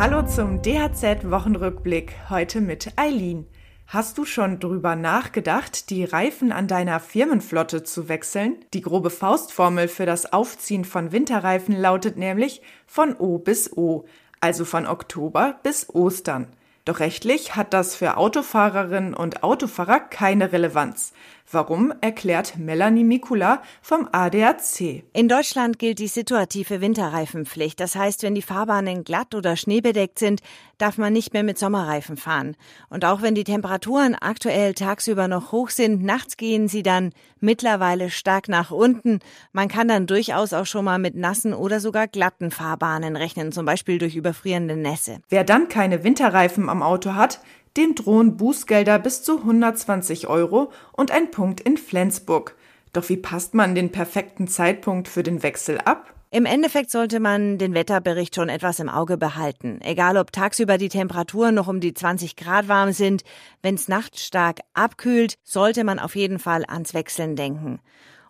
Hallo zum DHZ-Wochenrückblick, heute mit Eileen. Hast du schon drüber nachgedacht, die Reifen an deiner Firmenflotte zu wechseln? Die grobe Faustformel für das Aufziehen von Winterreifen lautet nämlich von O bis O, also von Oktober bis Ostern. Doch rechtlich hat das für Autofahrerinnen und Autofahrer keine Relevanz. Warum, erklärt Melanie Mikula vom ADAC. In Deutschland gilt die situative Winterreifenpflicht. Das heißt, wenn die Fahrbahnen glatt oder schneebedeckt sind, darf man nicht mehr mit Sommerreifen fahren. Und auch wenn die Temperaturen aktuell tagsüber noch hoch sind, nachts gehen sie dann mittlerweile stark nach unten. Man kann dann durchaus auch schon mal mit nassen oder sogar glatten Fahrbahnen rechnen, zum Beispiel durch überfrierende Nässe. Wer dann keine Winterreifen am Auto hat, dem drohen Bußgelder bis zu 120 Euro und ein Punkt in Flensburg. Doch wie passt man den perfekten Zeitpunkt für den Wechsel ab? Im Endeffekt sollte man den Wetterbericht schon etwas im Auge behalten. Egal ob tagsüber die Temperaturen noch um die 20 Grad warm sind, wenn es nachts stark abkühlt, sollte man auf jeden Fall ans Wechseln denken.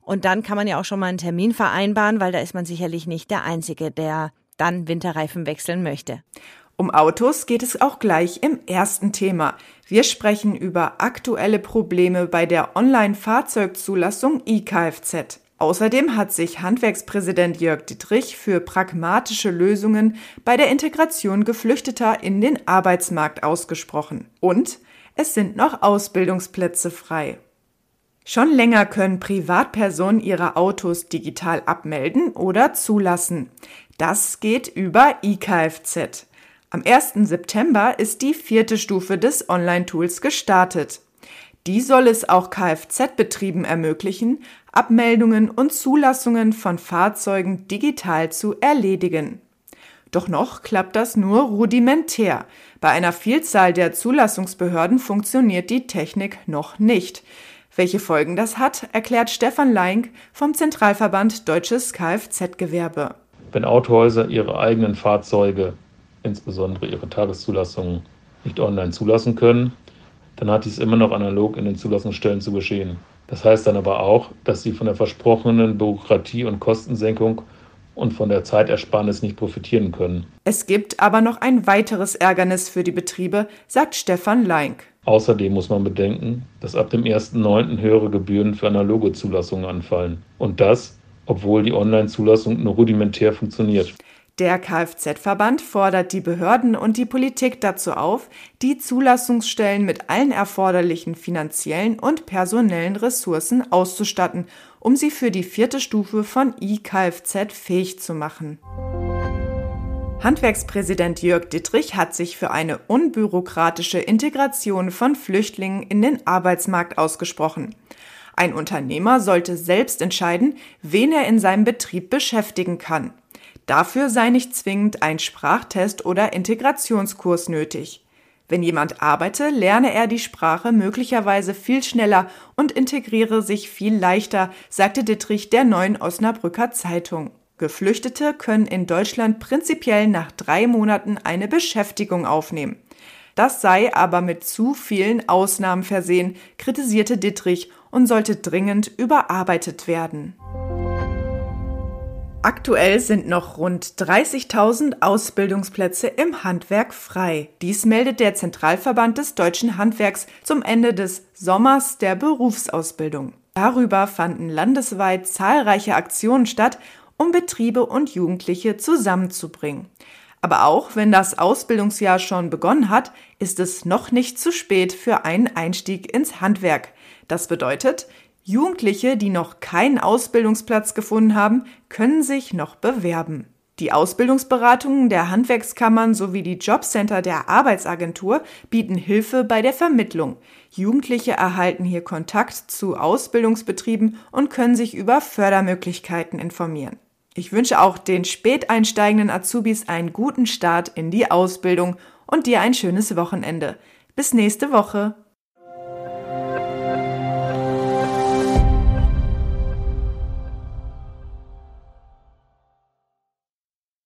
Und dann kann man ja auch schon mal einen Termin vereinbaren, weil da ist man sicherlich nicht der Einzige, der dann Winterreifen wechseln möchte. Um Autos geht es auch gleich im ersten Thema. Wir sprechen über aktuelle Probleme bei der Online-Fahrzeugzulassung eKFZ. Außerdem hat sich Handwerkspräsident Jörg Dietrich für pragmatische Lösungen bei der Integration Geflüchteter in den Arbeitsmarkt ausgesprochen. Und es sind noch Ausbildungsplätze frei. Schon länger können Privatpersonen ihre Autos digital abmelden oder zulassen. Das geht über eKFZ. Am 1. September ist die vierte Stufe des Online-Tools gestartet. Die soll es auch Kfz-Betrieben ermöglichen, Abmeldungen und Zulassungen von Fahrzeugen digital zu erledigen. Doch noch klappt das nur rudimentär. Bei einer Vielzahl der Zulassungsbehörden funktioniert die Technik noch nicht. Welche Folgen das hat, erklärt Stefan Leink vom Zentralverband Deutsches Kfz-Gewerbe. Wenn Autohäuser ihre eigenen Fahrzeuge insbesondere ihre Tageszulassungen nicht online zulassen können, dann hat dies immer noch analog in den Zulassungsstellen zu geschehen. Das heißt dann aber auch, dass sie von der versprochenen Bürokratie und Kostensenkung und von der Zeitersparnis nicht profitieren können. Es gibt aber noch ein weiteres Ärgernis für die Betriebe, sagt Stefan Leink. Außerdem muss man bedenken, dass ab dem 1.9. höhere Gebühren für analoge Zulassungen anfallen. Und das, obwohl die Online-Zulassung nur rudimentär funktioniert. Der Kfz-Verband fordert die Behörden und die Politik dazu auf, die Zulassungsstellen mit allen erforderlichen finanziellen und personellen Ressourcen auszustatten, um sie für die vierte Stufe von eKFZ fähig zu machen. Handwerkspräsident Jörg Dittrich hat sich für eine unbürokratische Integration von Flüchtlingen in den Arbeitsmarkt ausgesprochen. Ein Unternehmer sollte selbst entscheiden, wen er in seinem Betrieb beschäftigen kann. Dafür sei nicht zwingend ein Sprachtest oder Integrationskurs nötig. Wenn jemand arbeite, lerne er die Sprache möglicherweise viel schneller und integriere sich viel leichter, sagte Dittrich der neuen Osnabrücker Zeitung. Geflüchtete können in Deutschland prinzipiell nach drei Monaten eine Beschäftigung aufnehmen. Das sei aber mit zu vielen Ausnahmen versehen, kritisierte Dittrich und sollte dringend überarbeitet werden. Aktuell sind noch rund 30.000 Ausbildungsplätze im Handwerk frei. Dies meldet der Zentralverband des deutschen Handwerks zum Ende des Sommers der Berufsausbildung. Darüber fanden landesweit zahlreiche Aktionen statt, um Betriebe und Jugendliche zusammenzubringen. Aber auch wenn das Ausbildungsjahr schon begonnen hat, ist es noch nicht zu spät für einen Einstieg ins Handwerk. Das bedeutet, Jugendliche, die noch keinen Ausbildungsplatz gefunden haben, können sich noch bewerben. Die Ausbildungsberatungen der Handwerkskammern sowie die Jobcenter der Arbeitsagentur bieten Hilfe bei der Vermittlung. Jugendliche erhalten hier Kontakt zu Ausbildungsbetrieben und können sich über Fördermöglichkeiten informieren. Ich wünsche auch den späteinsteigenden Azubis einen guten Start in die Ausbildung und dir ein schönes Wochenende. Bis nächste Woche.